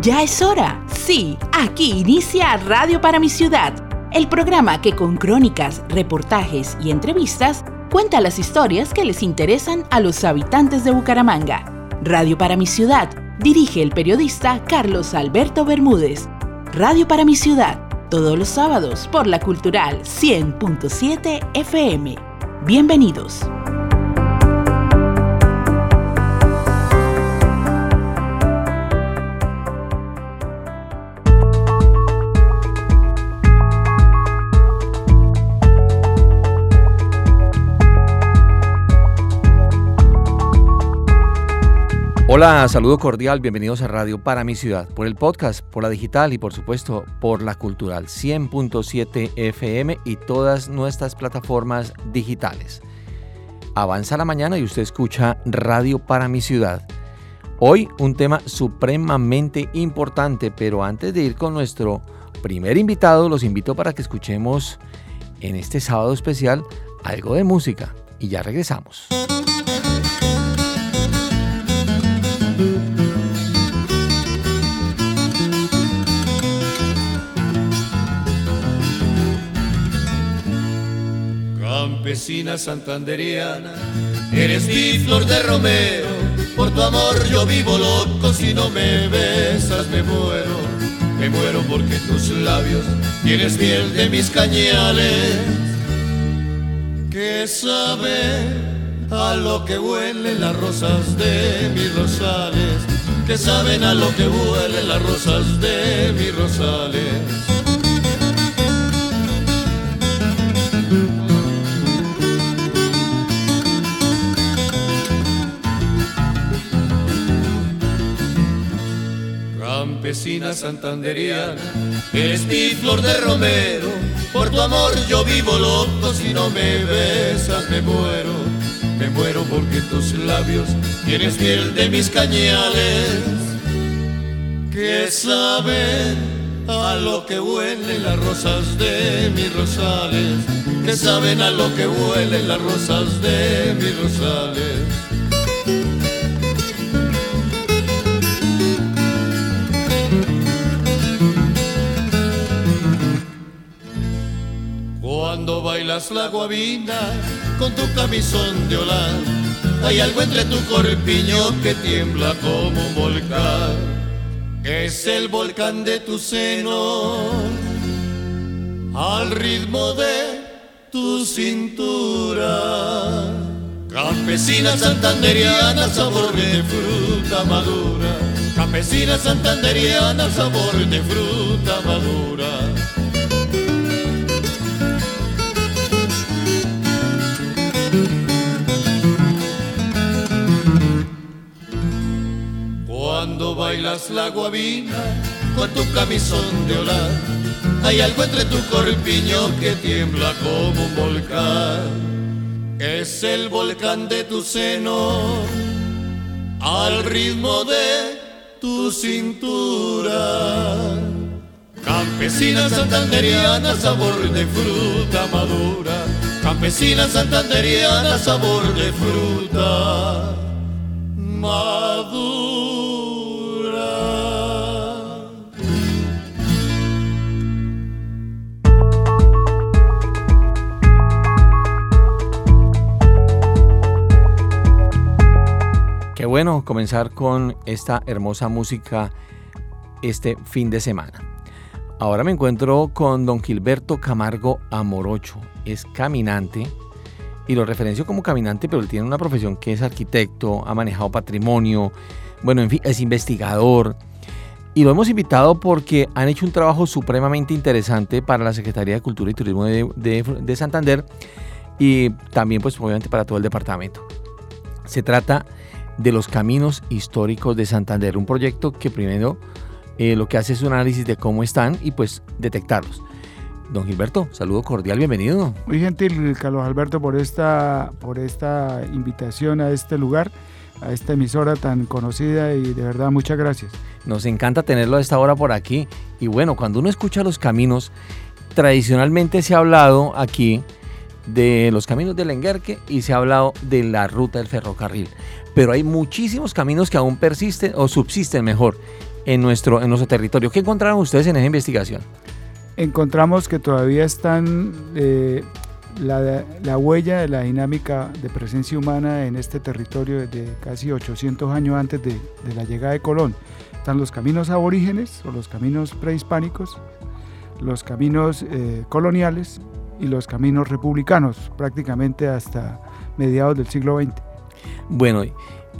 Ya es hora. Sí, aquí inicia Radio para mi ciudad, el programa que con crónicas, reportajes y entrevistas cuenta las historias que les interesan a los habitantes de Bucaramanga. Radio para mi ciudad dirige el periodista Carlos Alberto Bermúdez. Radio para mi ciudad, todos los sábados por la Cultural 100.7 FM. Bienvenidos. Hola, saludo cordial, bienvenidos a Radio para mi ciudad, por el podcast, por la digital y por supuesto por la cultural 100.7 FM y todas nuestras plataformas digitales. Avanza la mañana y usted escucha Radio para mi ciudad. Hoy un tema supremamente importante, pero antes de ir con nuestro primer invitado, los invito para que escuchemos en este sábado especial algo de música y ya regresamos. Campesina santanderiana, eres mi flor de Romeo, por tu amor yo vivo loco, si no me besas me muero, me muero porque tus labios tienes miel de mis cañales, que saben a lo que huelen las rosas de mis rosales, que saben a lo que huelen las rosas de mis rosales. Campesina santanderiana, eres mi flor de romero, por tu amor yo vivo loco, si no me besas me muero. Me muero porque tus labios tienes miel de mis cañales. Que saben a lo que huelen las rosas de mis rosales, que saben a lo que huelen las rosas de mis rosales. Bailas la guabina con tu camisón de holar. Hay algo entre tu corpiño que tiembla como un volcán. Es el volcán de tu seno al ritmo de tu cintura. Campesina santanderiana, sabor de fruta madura. Campesina santanderiana, sabor de fruta madura. Bailas la guabina con tu camisón de holar, hay algo entre tu corpiño que tiembla como un volcán. Es el volcán de tu seno al ritmo de tu cintura. Campesina santanderiana, sabor de fruta madura. Campesina santanderiana, sabor de fruta madura. Bueno comenzar con esta hermosa música este fin de semana. Ahora me encuentro con don Gilberto Camargo Amorocho. Es caminante y lo referencio como caminante, pero él tiene una profesión que es arquitecto, ha manejado patrimonio, bueno, en fin, es investigador. Y lo hemos invitado porque han hecho un trabajo supremamente interesante para la Secretaría de Cultura y Turismo de, de Santander y también pues obviamente para todo el departamento. Se trata de los caminos históricos de Santander, un proyecto que primero eh, lo que hace es un análisis de cómo están y pues detectarlos. Don Gilberto, saludo cordial, bienvenido. Muy gentil, Carlos Alberto, por esta, por esta invitación a este lugar, a esta emisora tan conocida y de verdad muchas gracias. Nos encanta tenerlo a esta hora por aquí y bueno, cuando uno escucha los caminos, tradicionalmente se ha hablado aquí de los caminos del Enguerque y se ha hablado de la ruta del ferrocarril pero hay muchísimos caminos que aún persisten o subsisten mejor en nuestro, en nuestro territorio. ¿Qué encontraron ustedes en esa investigación? Encontramos que todavía están eh, la, huella de la dinámica de presencia humana en este territorio desde casi 800 años antes de, la llegada de Colón. Están los caminos aborígenes o los caminos prehispánicos, los caminos eh, coloniales y los caminos republicanos, prácticamente hasta mediados del siglo XX. Bueno,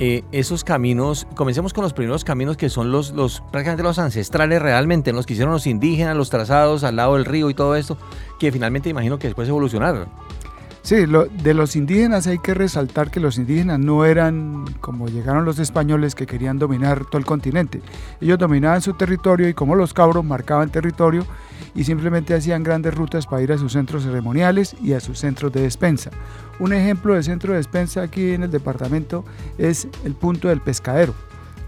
eh, esos caminos, comencemos con los primeros caminos que son los, prácticamente los ancestrales realmente, los que hicieron los indígenas, los trazados al lado del río y todo esto, que finalmente imagino que después evolucionaron. Sí, de los indígenas hay que resaltar que los indígenas no eran como llegaron los españoles que querían dominar todo el continente. Ellos dominaban su territorio y como los cabros marcaban territorio y simplemente hacían grandes rutas para ir a sus centros ceremoniales y a sus centros de despensa. Un ejemplo de centro de despensa aquí en el departamento es el punto del pescadero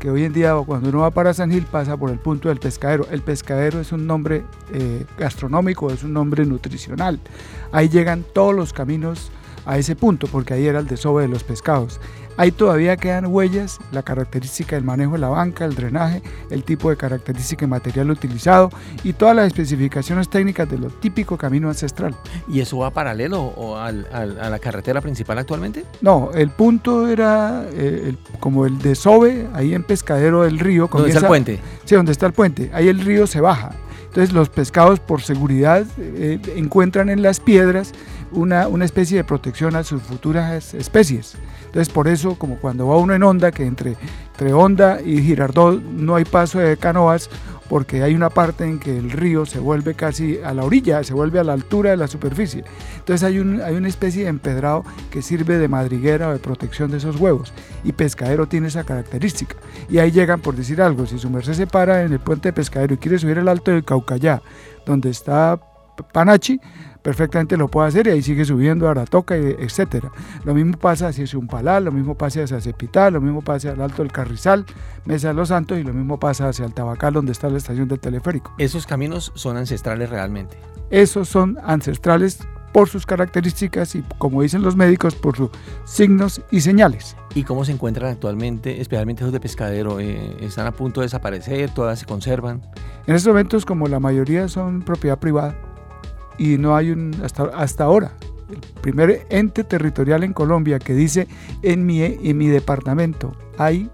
que hoy en día cuando uno va para San Gil pasa por el punto del pescadero. El pescadero es un nombre eh, gastronómico, es un nombre nutricional. Ahí llegan todos los caminos a ese punto, porque ahí era el desove de los pescados. Ahí todavía quedan huellas, la característica del manejo de la banca, el drenaje, el tipo de característica y material utilizado y todas las especificaciones técnicas de lo típico camino ancestral. ¿Y eso va paralelo o a la carretera principal actualmente? No, el punto era eh, como el desove, ahí en Pescadero del Río. ¿Dónde está el puente? Sí, donde está el puente. Ahí el río se baja. Entonces los pescados por seguridad eh, encuentran en las piedras una, una especie de protección a sus futuras especies. Entonces por eso, como cuando va uno en onda, que entre, entre Honda y Girardot no hay paso de canoas, porque hay una parte en que el río se vuelve casi a la orilla, se vuelve a la altura de la superficie. Entonces hay, un, hay una especie de empedrado que sirve de madriguera o de protección de esos huevos. Y Pescadero tiene esa característica. Y ahí llegan, por decir algo, si su merced se para en el puente de Pescadero y quiere subir el alto del Caucayá, donde está Panachi, perfectamente lo puede hacer y ahí sigue subiendo a Aratoca, etcétera. Lo mismo pasa hacia Zumpalá, lo mismo pasa hacia Cepitá, lo mismo pasa al Alto del Carrizal, Mesa de los Santos y lo mismo pasa hacia el Tabacal, donde está la estación del teleférico. ¿Esos caminos son ancestrales realmente? Esos son ancestrales por sus características y, como dicen los médicos, por sus signos y señales. ¿Y cómo se encuentran actualmente, especialmente los de pescadero? Eh, ¿Están a punto de desaparecer? ¿Todas se conservan? En estos momentos, como la mayoría son propiedad privada, y no hay un, hasta, hasta ahora, el primer ente territorial en Colombia que dice en mi, en mi departamento hay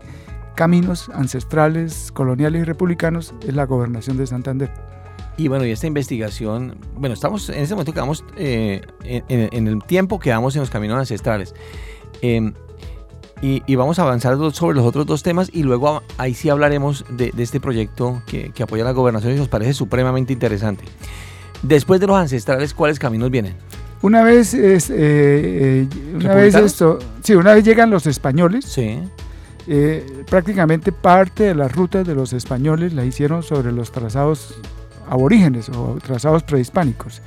caminos ancestrales, coloniales y republicanos es la gobernación de Santander. Y bueno, y esta investigación, bueno, estamos en ese momento quedamos eh, en, el tiempo que vamos en los caminos ancestrales. Em, y, vamos a avanzar sobre los otros dos temas y luego ahí sí hablaremos de, este proyecto que, que, apoya la gobernación y nos parece supremamente interesante. Después de los ancestrales, ¿cuáles caminos vienen? Una vez, es, eh, eh, una vez esto, sí, una vez llegan los españoles. Sí. Eh, prácticamente parte de las rutas de los españoles la hicieron sobre los trazados aborígenes o trazados prehispánicos.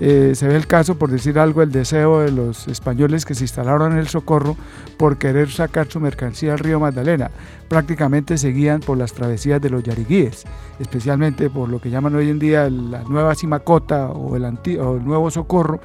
Eh, se ve el caso, por decir algo, el deseo de los españoles que se instalaron en el Socorro por querer sacar su mercancía al río Magdalena. Prácticamente seguían por las travesías de los yariguíes, especialmente por lo que llaman hoy en día la nueva Simacota o el, o el nuevo Socorro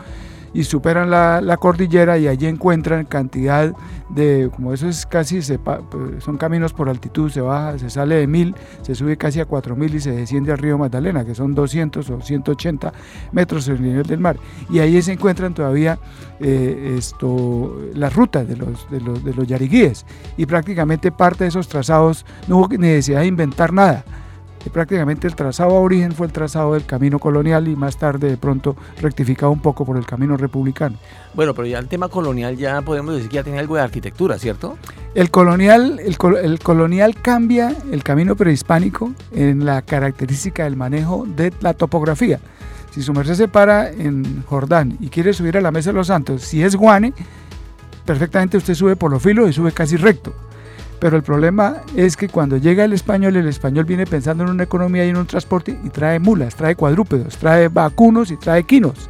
y superan la, cordillera y allí encuentran cantidad de, como eso es casi, son caminos por altitud, se baja, se sale de mil, se sube casi a cuatro mil y se desciende al río Magdalena, que son 200 o 180 metros sobre el nivel del mar. Y ahí se encuentran todavía eh, esto, las rutas de los, de, los, de los yariguíes y prácticamente parte de esos trazados no hubo necesidad de inventar nada prácticamente el trazado a origen fue el trazado del camino colonial y más tarde de pronto rectificado un poco por el camino republicano. Bueno, pero ya el tema colonial ya podemos decir que ya tiene algo de arquitectura, ¿cierto? El colonial, el, el colonial cambia el camino prehispánico en la característica del manejo de la topografía. Si su merced se para en Jordán y quiere subir a la Mesa de los Santos, si es Guane, perfectamente usted sube por los filos y sube casi recto pero el problema es que cuando llega el español, el español viene pensando en una economía y en un transporte y trae mulas, trae cuadrúpedos, trae vacunos y trae quinos.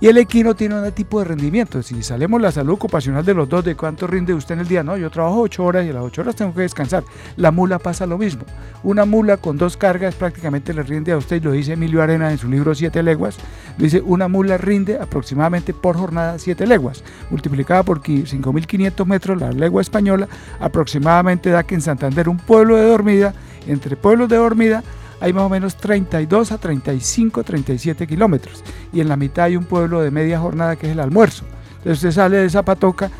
Y el equino tiene un tipo de rendimiento. Si salimos la salud ocupacional de los dos, de cuánto rinde usted en el día, no, yo trabajo ocho horas y a las ocho horas tengo que descansar. La mula pasa lo mismo. Una mula con dos cargas prácticamente le rinde a usted, lo dice Emilio Arena en su libro Siete leguas, dice una mula rinde aproximadamente por jornada siete leguas, multiplicada por 5.500 metros la legua española, aproximadamente da que en Santander un pueblo de dormida, entre pueblos de dormida, hay más o menos 32 a 35, 37 kilómetros. Y en la mitad hay un pueblo de media jornada que es el almuerzo. Entonces usted sale de Zapatoca,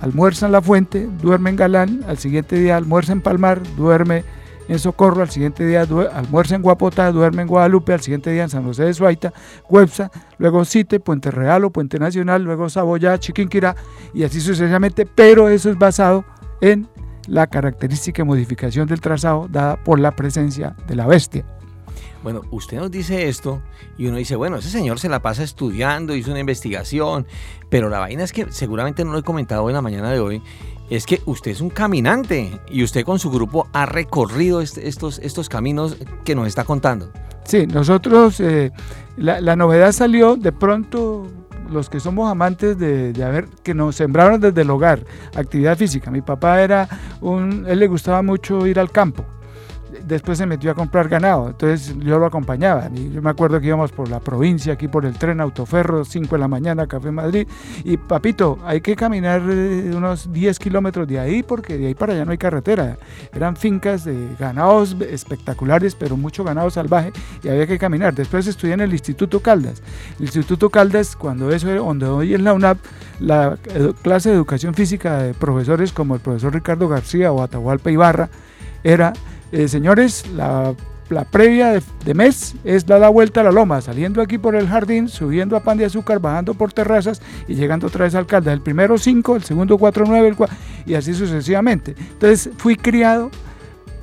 almuerza en La Fuente, duerme en Galán, al siguiente día almuerza en Palmar, duerme en Socorro, al siguiente día almuerza en Guapota, duerme en Guadalupe, al siguiente día en San José de Suaita, Huepsa, luego Cite, Puente Real o Puente Nacional, luego Saboyá, Chiquinquirá y así sucesivamente, pero eso es basado en la característica modificación del trazado dada por la presencia de la bestia. Bueno, usted nos dice esto y uno dice, bueno, ese señor se la pasa estudiando, hizo una investigación, pero la vaina es que seguramente no lo he comentado en la mañana de hoy, es que usted es un caminante y usted con su grupo ha recorrido estos, estos caminos que nos está contando. Sí, nosotros, eh, la, la novedad salió de pronto los que somos amantes de, de haber, que nos sembraron desde el hogar, actividad física. Mi papá era un, él le gustaba mucho ir al campo después se metió a comprar ganado, entonces yo lo acompañaba. yo me acuerdo que íbamos por la provincia, aquí por el tren Autoferro, 5 de la mañana, Café Madrid, y papito, hay que caminar eh, unos 10 kilómetros de ahí porque de ahí para allá no hay carretera. Eran fincas de ganados espectaculares, pero mucho ganado salvaje y había que caminar. Después estudié en el Instituto Caldas. El Instituto Caldas, cuando eso, donde hoy es la UNAP, la clase de educación física de profesores como el profesor Ricardo García o Atahualpa Ibarra, era eh, señores, la, previa de, mes es dar la vuelta a la loma, saliendo aquí por el jardín, subiendo a pan de azúcar, bajando por terrazas y llegando otra vez al alcalde. El primero 5, el segundo 4, 9, y así sucesivamente. Entonces fui criado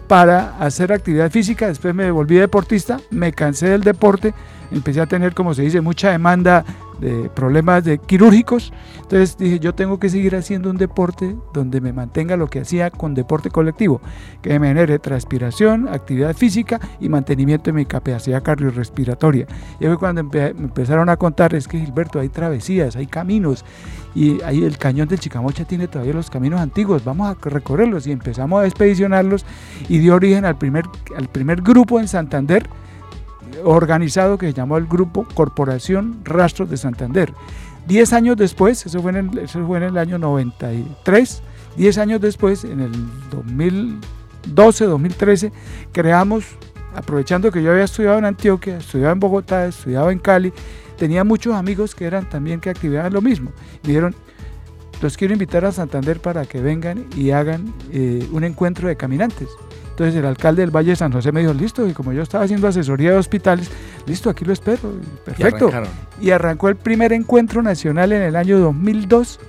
para hacer actividad física, después me volví deportista, me cansé del deporte, empecé a tener, como se dice, mucha demanda de problemas de quirúrgicos. Entonces dije, yo tengo que seguir haciendo un deporte donde me mantenga lo que hacía con deporte colectivo, que me genere transpiración, actividad física y mantenimiento de mi capacidad cardiorrespiratoria. Y fue cuando me empezaron a contar, es que Gilberto, hay travesías, hay caminos, y ahí el cañón del Chicamocha tiene todavía los caminos antiguos, vamos a recorrerlos y empezamos a expedicionarlos y dio origen al primer, al primer grupo en Santander organizado que se llamó el Grupo Corporación Rastros de Santander. Diez años después, eso fue, en el, año 93, diez años después, en el 2012, 2013, creamos, aprovechando que yo había estudiado en Antioquia, estudiaba en Bogotá, estudiaba en Cali, tenía muchos amigos que eran también que activaban lo mismo. Dijeron, los quiero invitar a Santander para que vengan y hagan eh, un encuentro de caminantes. Entonces el alcalde del Valle de San José me dijo, listo, y como yo estaba haciendo asesoría de hospitales, listo, aquí lo espero, perfecto. Y, arrancó el primer encuentro nacional en el año 2002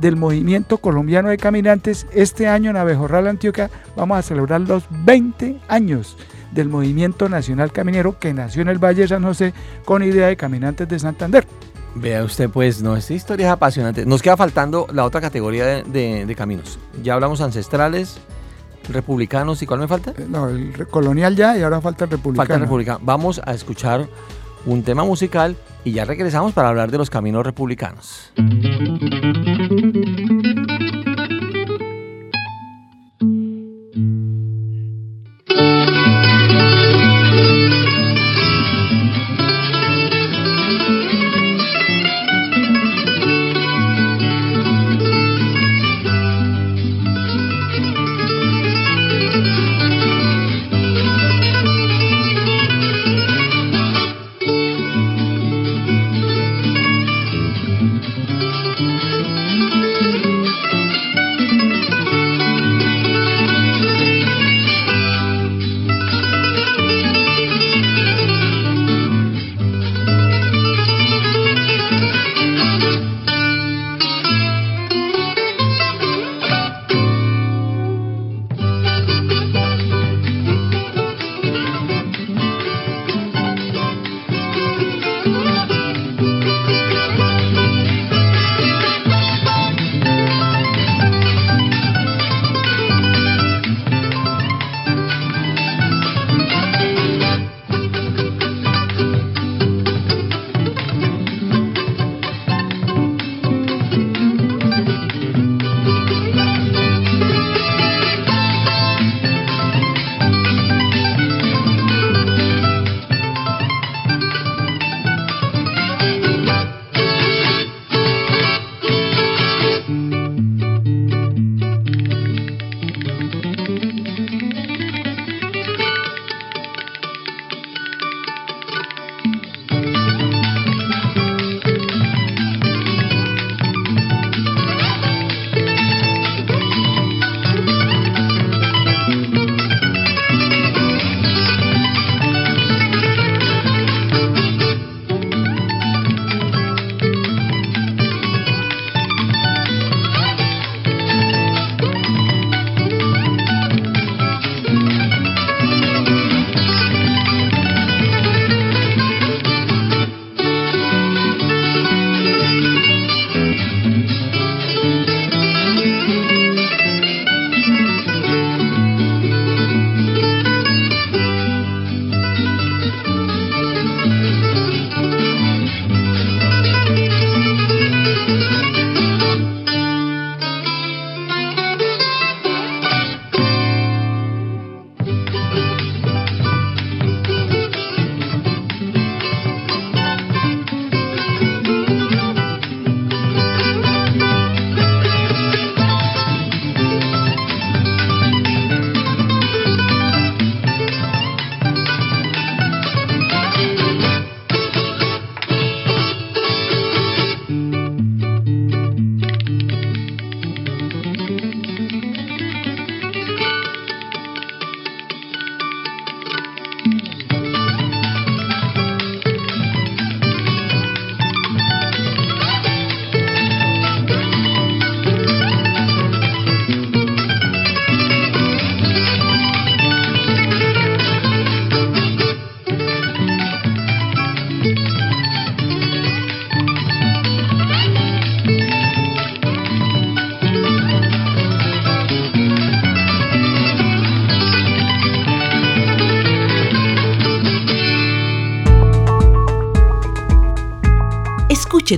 del movimiento colombiano de caminantes. Este año en Abejorral, Antioquia, vamos a celebrar los 20 años del movimiento nacional caminero que nació en el Valle de San José con idea de caminantes de Santander. Vea usted, pues, no, esta historia es apasionante. Nos queda faltando la otra categoría de, de caminos. Ya hablamos ancestrales, republicanos y cuál me falta? Eh, no, el colonial ya y ahora falta el republicano. Falta el republicano. Vamos a escuchar un tema musical y ya regresamos para hablar de los caminos republicanos.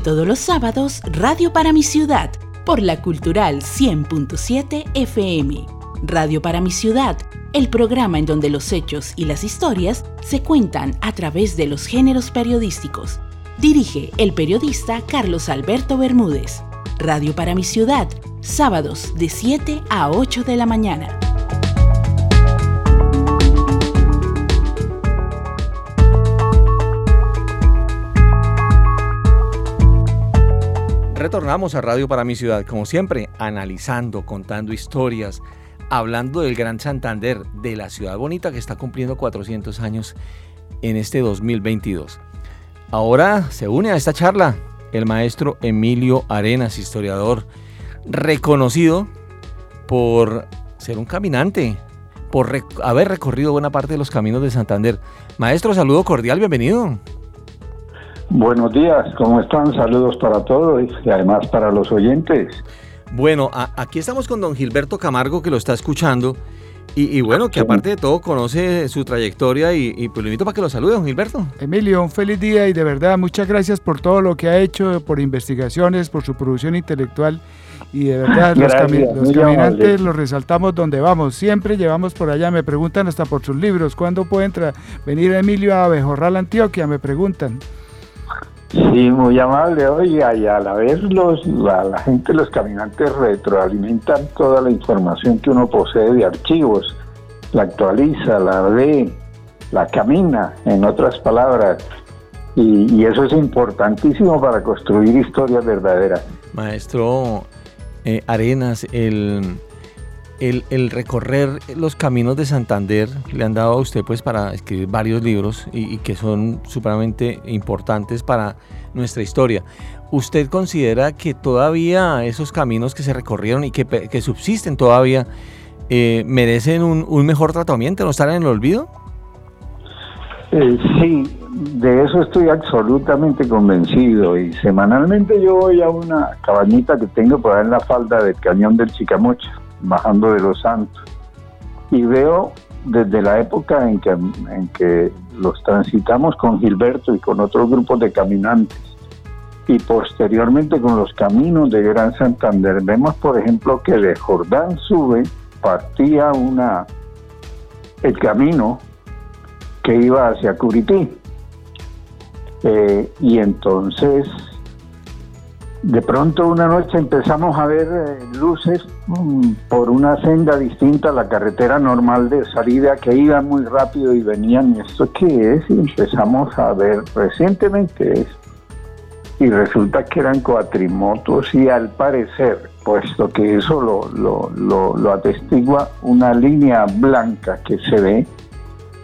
Todos los sábados Radio para mi ciudad por la Cultural 100.7 FM. Radio para mi ciudad, el programa en donde los hechos y las historias se cuentan a través de los géneros periodísticos. Dirige el periodista Carlos Alberto Bermúdez. Radio para mi ciudad, sábados de 7 a 8 de la mañana. Retornamos a Radio para mi ciudad, como siempre, analizando, contando historias, hablando del Gran Santander, de la ciudad bonita que está cumpliendo 400 años en este 2022. Ahora se une a esta charla el maestro Emilio Arenas, historiador reconocido por ser un caminante, por haber recorrido buena parte de los caminos de Santander. Maestro, saludo cordial, bienvenido. Buenos días, ¿cómo están? Saludos para todos y además para los oyentes. Bueno, aquí estamos con don Gilberto Camargo que lo está escuchando y, bueno, que aparte de todo conoce su trayectoria y, pues lo invito para que lo salude, don Gilberto. Emilio, un feliz día y de verdad muchas gracias por todo lo que ha hecho, por investigaciones, por su producción intelectual y de verdad los, caminantes los resaltamos donde vamos, siempre llevamos por allá, me preguntan hasta por sus libros, ¿cuándo puede venir Emilio a Bejorral, Antioquia? Me preguntan. Sí, muy amable. Oiga, y a la vez los, la, gente, los caminantes retroalimentan toda la información que uno posee de archivos, la actualiza, la ve, la camina, en otras palabras. Y, y eso es importantísimo para construir historias verdaderas. Maestro eh, Arenas, el, el, recorrer los caminos de Santander le han dado a usted pues para escribir varios libros y, que son supremamente importantes para nuestra historia. ¿Usted considera que todavía esos caminos que se recorrieron y que, subsisten todavía eh, merecen un, mejor tratamiento, no estar en el olvido? Eh, sí, de eso estoy absolutamente convencido y semanalmente yo voy a una cabañita que tengo por ahí en la falda del cañón del Chicamocha bajando de los santos. Y veo desde la época en que, en que los transitamos con Gilberto y con otros grupos de caminantes, y posteriormente con los caminos de Gran Santander, vemos por ejemplo que de Jordán sube, partía una el camino que iba hacia Curití. Eh, y entonces de pronto una noche empezamos a ver eh, luces mm, por una senda distinta a la carretera normal de salida que iba muy rápido y venían, ¿y esto qué es? Y empezamos a ver recientemente esto. Y resulta que eran cuatrimotos y al parecer, puesto que eso lo, lo, lo, lo atestigua una línea blanca que se ve,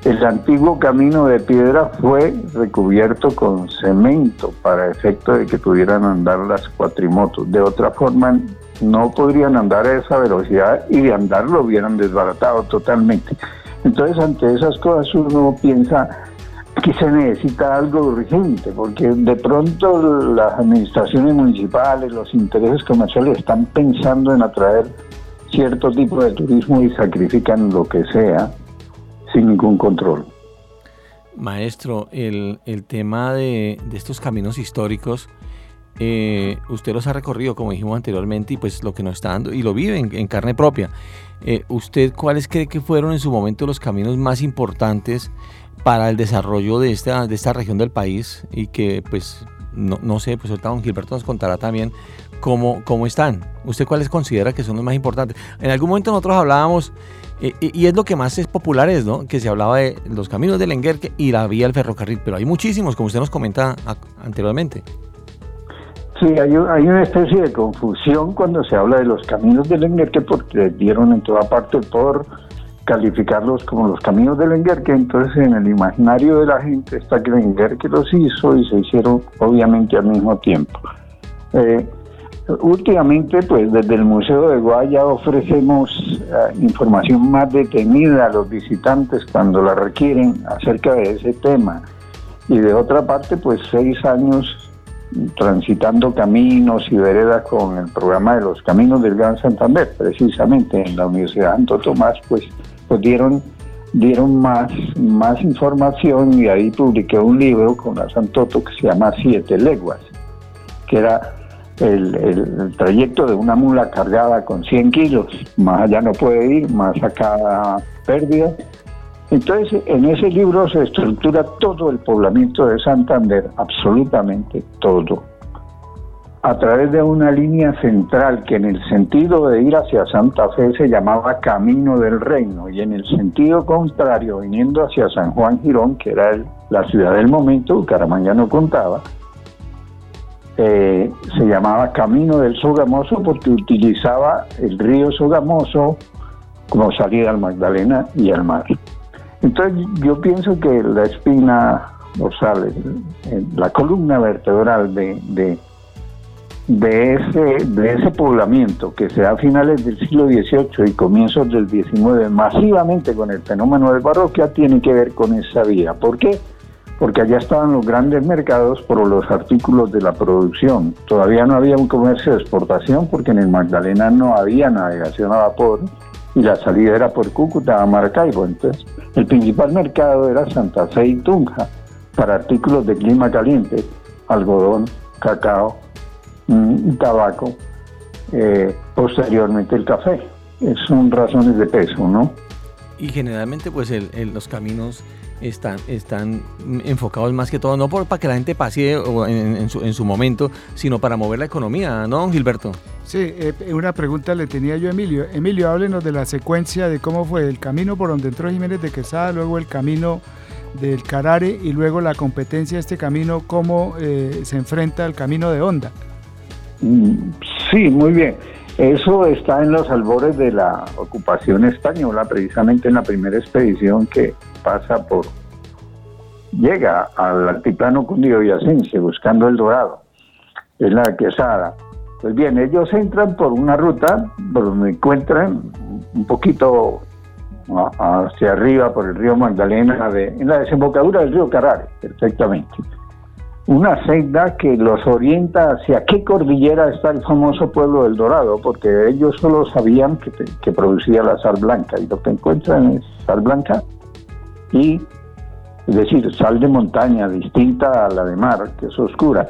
el antiguo camino de piedra fue recubierto con cemento para efecto de que pudieran andar las cuatrimotos. De otra forma, no podrían andar a esa velocidad y de andar lo hubieran desbaratado totalmente. Entonces, ante esas cosas uno piensa que se necesita algo urgente, porque de pronto las administraciones municipales, los intereses comerciales están pensando en atraer cierto tipo de turismo y sacrifican lo que sea sin ningún control. Maestro, el, tema de, estos caminos históricos, eh, usted los ha recorrido, como dijimos anteriormente, y pues lo que nos está dando, y lo vive en, carne propia. Eh, ¿Usted cuáles cree que fueron en su momento los caminos más importantes para el desarrollo de esta, de esta región del país? Y que, pues, no, no sé, pues ahorita don Gilberto nos contará también cómo, cómo están. ¿Usted cuáles considera que son los más importantes? En algún momento nosotros hablábamos y, es lo que más es popular es, ¿no? Que se hablaba de los caminos del Enguerque y la vía del ferrocarril, pero hay muchísimos, como usted nos comenta anteriormente. Sí, hay, hay, una especie de confusión cuando se habla de los caminos del Enguerque porque dieron en toda parte por calificarlos como los caminos del Enguerque, entonces en el imaginario de la gente está que el Enguerque los hizo y se hicieron obviamente al mismo tiempo. Eh, Últimamente, pues desde el Museo de Guaya ofrecemos eh, información más detenida a los visitantes cuando la requieren acerca de ese tema. Y de otra parte, pues seis años transitando caminos y veredas con el programa de los caminos del Gran Santander, precisamente en la Universidad Santo Tomás, pues, pues dieron, dieron más, más información y ahí publiqué un libro con la Santoto que se llama Siete Leguas que era el, trayecto de una mula cargada con 100 kilos, más allá no puede ir, más acá pérdida. Entonces, en ese libro se estructura todo el poblamiento de Santander, absolutamente todo, a través de una línea central que en el sentido de ir hacia Santa Fe se llamaba Camino del Reino y en el sentido contrario, viniendo hacia San Juan Girón, que era la ciudad del momento, Caramanga no contaba, eh, se llamaba Camino del Sogamoso porque utilizaba el río Sogamoso como salida al Magdalena y al mar. Entonces yo pienso que la espina dorsal, la columna vertebral de, de, ese, de ese poblamiento que se da a finales del siglo XVIII y comienzos del XIX masivamente con el fenómeno de parroquia tiene que ver con esa vía. ¿Por qué? Porque allá estaban los grandes mercados por los artículos de la producción. Todavía no había un comercio de exportación porque en el Magdalena no había navegación a vapor y la salida era por Cúcuta a Maracaibo. Entonces, el principal mercado era Santa Fe y Tunja para artículos de clima caliente, algodón, cacao, mm, tabaco, eh, posteriormente el café. Son razones de peso, ¿no? Y generalmente, pues, los caminos están, están enfocados más que todo, no por, para que la gente pase en, en, su, en su momento, sino para mover la economía, ¿no, Gilberto? Sí, eh, una pregunta le tenía yo a Emilio. Emilio, háblenos de la secuencia de cómo fue el camino por donde entró Jiménez de Quesada, luego el camino del Carare y luego la competencia de este camino, cómo eh, se enfrenta al camino de Honda. Mm, sí, muy bien. Eso está en los albores de la ocupación española, precisamente en la primera expedición que pasa por, llega al altiplano cundiboyacense buscando el dorado, es la quesada. Pues bien, ellos entran por una ruta por donde encuentran un poquito hacia arriba por el río Magdalena, en la desembocadura del río Carare, perfectamente una senda que los orienta hacia qué cordillera está el famoso pueblo del Dorado, porque ellos solo sabían que, producía la sal blanca y lo que encuentran es sal blanca y, es decir, sal de montaña distinta a la de mar, que es oscura,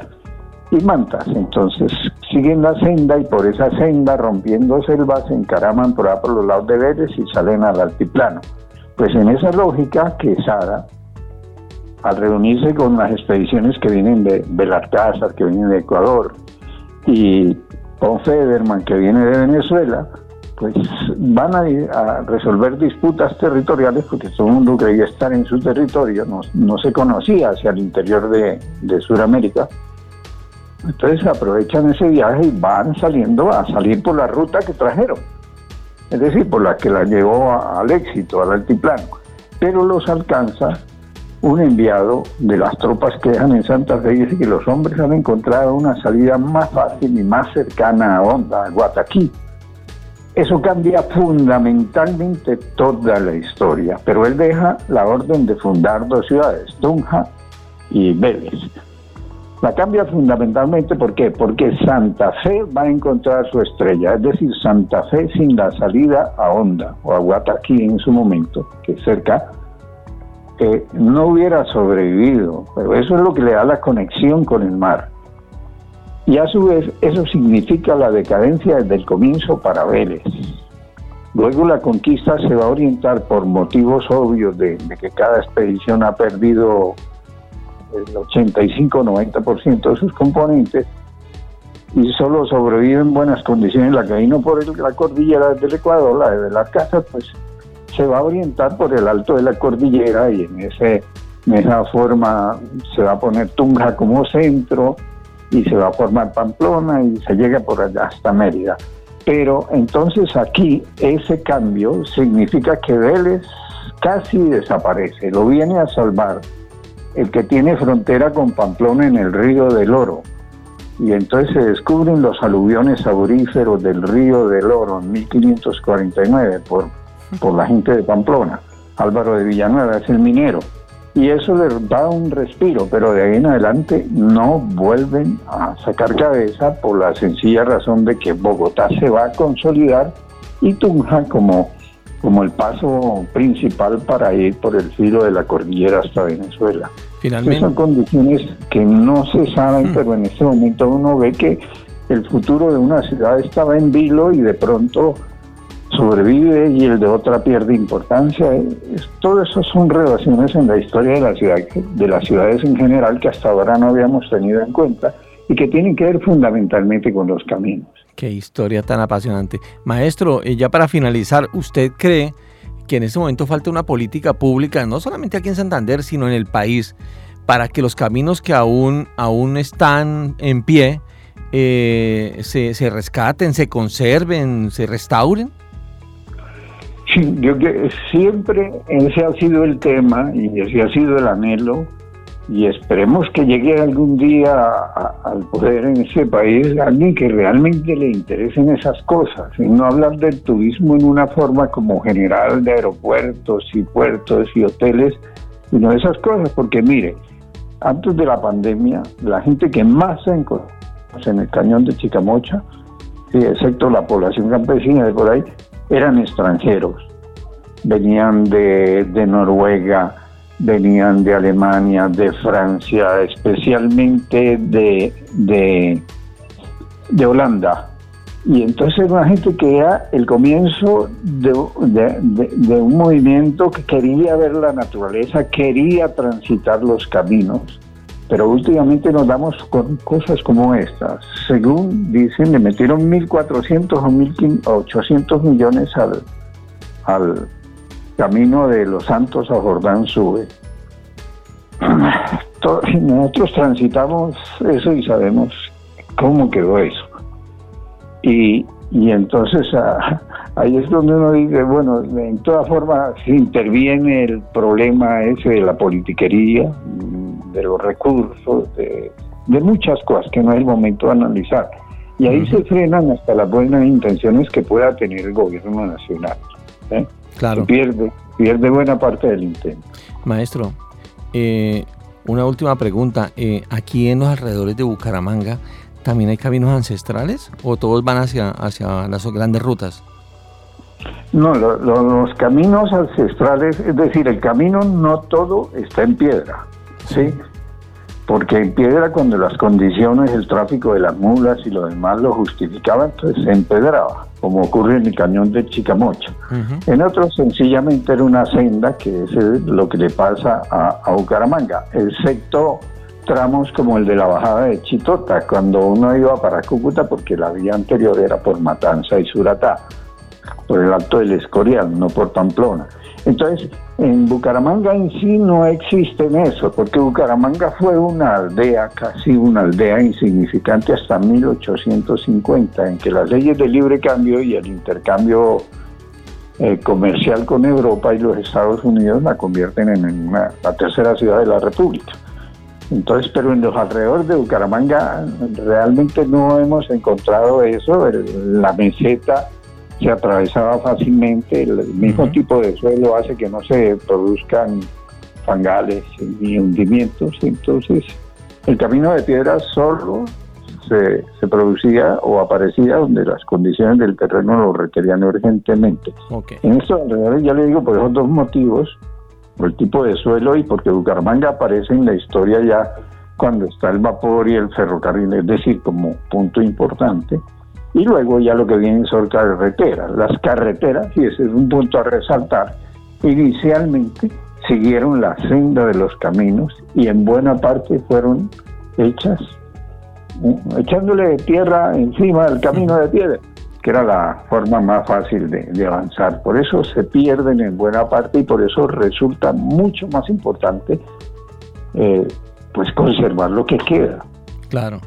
y mantas. Entonces siguen la senda y por esa senda, rompiendo selvas, se encaraman por, por los lados de Vélez y salen al altiplano. Pues en esa lógica, Quesada al reunirse con las expediciones que vienen de Belarcázar, que vienen de Ecuador, y con Federman, que viene de Venezuela, pues van a, ir a resolver disputas territoriales porque todo el mundo creía estar en su territorio, no, se conocía hacia el interior de, de Sudamérica. Entonces aprovechan ese viaje y van saliendo a salir por la ruta que trajeron, es decir, por la que la llevó al éxito, al altiplano, pero los alcanza un enviado de las tropas que dejan en Santa Fe dice que los hombres han encontrado una salida más fácil y más cercana a Honda, a Guataquí. Eso cambia fundamentalmente toda la historia, pero él deja la orden de fundar dos ciudades, Tunja y Vélez. La cambia fundamentalmente ¿por qué? porque Santa Fe va a encontrar su estrella, es decir, Santa Fe sin la salida a Honda o a Guataquí en su momento, que es cerca, no hubiera sobrevivido, pero eso es lo que le da la conexión con el mar. Y a su vez eso significa la decadencia desde el comienzo para Vélez. Luego la conquista se va a orientar por motivos obvios de, que cada expedición ha perdido el 85-90% de sus componentes y solo sobrevive en buenas condiciones la que vino por la cordillera del Ecuador, la de las casas, pues se va a orientar por el alto de la cordillera y en, ese, en esa forma se va a poner Tunja como centro y se va a formar Pamplona y se llega por hasta Mérida. Pero entonces aquí ese cambio significa que Vélez casi desaparece, lo viene a salvar el que tiene frontera con Pamplona en el río del Oro. Y entonces se descubren los aluviones auríferos del río del Oro en 1549 por por la gente de Pamplona. Álvaro de Villanueva es el minero. Y eso le da un respiro, pero de ahí en adelante no vuelven a sacar cabeza por la sencilla razón de que Bogotá se va a consolidar y Tunja como, como el paso principal para ir por el filo de la cordillera hasta Venezuela. Finalmente. son condiciones que no se saben, mm. pero en este momento uno ve que el futuro de una ciudad estaba en vilo y de pronto sobrevive y el de otra pierde importancia. todo eso son relaciones en la historia de la ciudad, de las ciudades en general que hasta ahora no habíamos tenido en cuenta y que tienen que ver fundamentalmente con los caminos. Qué historia tan apasionante. Maestro, eh, ya para finalizar, ¿usted cree que en este momento falta una política pública, no solamente aquí en Santander, sino en el país, para que los caminos que aún, aún están en pie eh, se, se rescaten, se conserven, se restauren? Sí, yo que siempre ese ha sido el tema y ese ha sido el anhelo y esperemos que llegue algún día al poder en ese país alguien que realmente le interesen esas cosas y no hablar del turismo en una forma como general de aeropuertos y puertos y hoteles, sino esas cosas, porque mire, antes de la pandemia, la gente que más se encontró en el cañón de Chicamocha, excepto la población campesina de por ahí, eran extranjeros. Venían de, de Noruega, venían de Alemania, de Francia, especialmente de, de, de Holanda. Y entonces una gente que era el comienzo de, de, un movimiento que quería ver la naturaleza, quería transitar los caminos. Pero últimamente nos damos con cosas como estas. Según dicen, le metieron 1.400 o 1.800 millones al, al camino de los Santos a Jordán sube. Nosotros transitamos eso y sabemos cómo quedó eso. Y, y entonces ah, ahí es donde uno dice, bueno, en todas formas interviene el problema ese de la politiquería, de los recursos, de, muchas cosas que no es el momento de analizar. Y ahí se frenan hasta las buenas intenciones que pueda tener el gobierno nacional. ¿eh? Claro. pierde, pierde buena parte del intento. Maestro, eh, una última pregunta. Eh, aquí en los alrededores de Bucaramanga, ¿también hay caminos ancestrales o todos van hacia, hacia las grandes rutas? No, los caminos ancestrales, es decir, el camino no todo está en piedra. ¿Sí? Porque en piedra cuando las condiciones, el tráfico de las mulas y lo demás lo justificaban, entonces se empedraba, como ocurre en el cañón de Chicamocha. En otros sencillamente era una senda, que es lo que le pasa a, a Bucaramanga, excepto tramos como el de la bajada de Chitota, cuando uno iba para Cúcuta, porque la vía anterior era por Matanza y Suratá, por el Alto del Escorial, no por Pamplona. Entonces, en Bucaramanga en sí no existe eso, porque Bucaramanga fue una aldea, casi una aldea insignificante hasta 1850, en que las leyes de libre cambio y el intercambio eh, comercial con Europa y los Estados Unidos la convierten en la tercera ciudad de la República. Entonces, pero en los alrededores de Bucaramanga realmente no hemos encontrado eso, la meseta se atravesaba fácilmente, el mismo tipo de suelo hace que no se produzcan fangales ni hundimientos, entonces el camino de piedra solo se, se, producía o aparecía donde las condiciones del terreno lo requerían urgentemente. En esto ya le digo por esos dos motivos, por el tipo de suelo y porque Bucaramanga aparece en la historia ya cuando está el vapor y el ferrocarril, es decir, como punto importante. Y luego ya lo que vienen son carreteras. Las carreteras, y ese es un punto a resaltar, inicialmente siguieron la senda de los caminos y en buena parte fueron hechas echándole tierra encima del camino de piedra, que era la forma más fácil de, avanzar. Por eso se pierden en buena parte y por eso resulta mucho más importante eh, pues conservar lo que queda. Claro.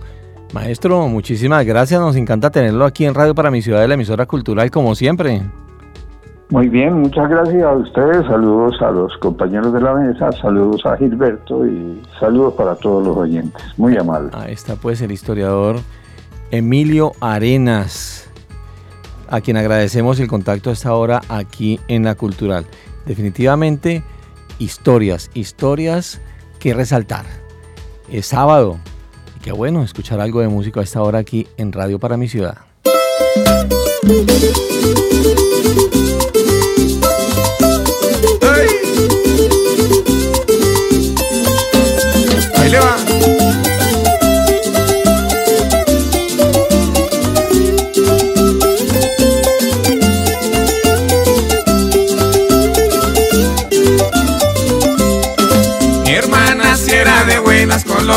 Maestro, muchísimas gracias. Nos encanta tenerlo aquí en Radio para mi ciudad de la emisora cultural, como siempre. Muy bien, muchas gracias a ustedes. Saludos a los compañeros de la mesa, saludos a Gilberto y saludos para todos los oyentes. Muy amable. Ahí está pues el historiador Emilio Arenas, a quien agradecemos el contacto a esta hora aquí en la cultural. Definitivamente, historias, historias que resaltar. Es sábado, Qué bueno escuchar algo de música a esta hora aquí en Radio para mi ciudad.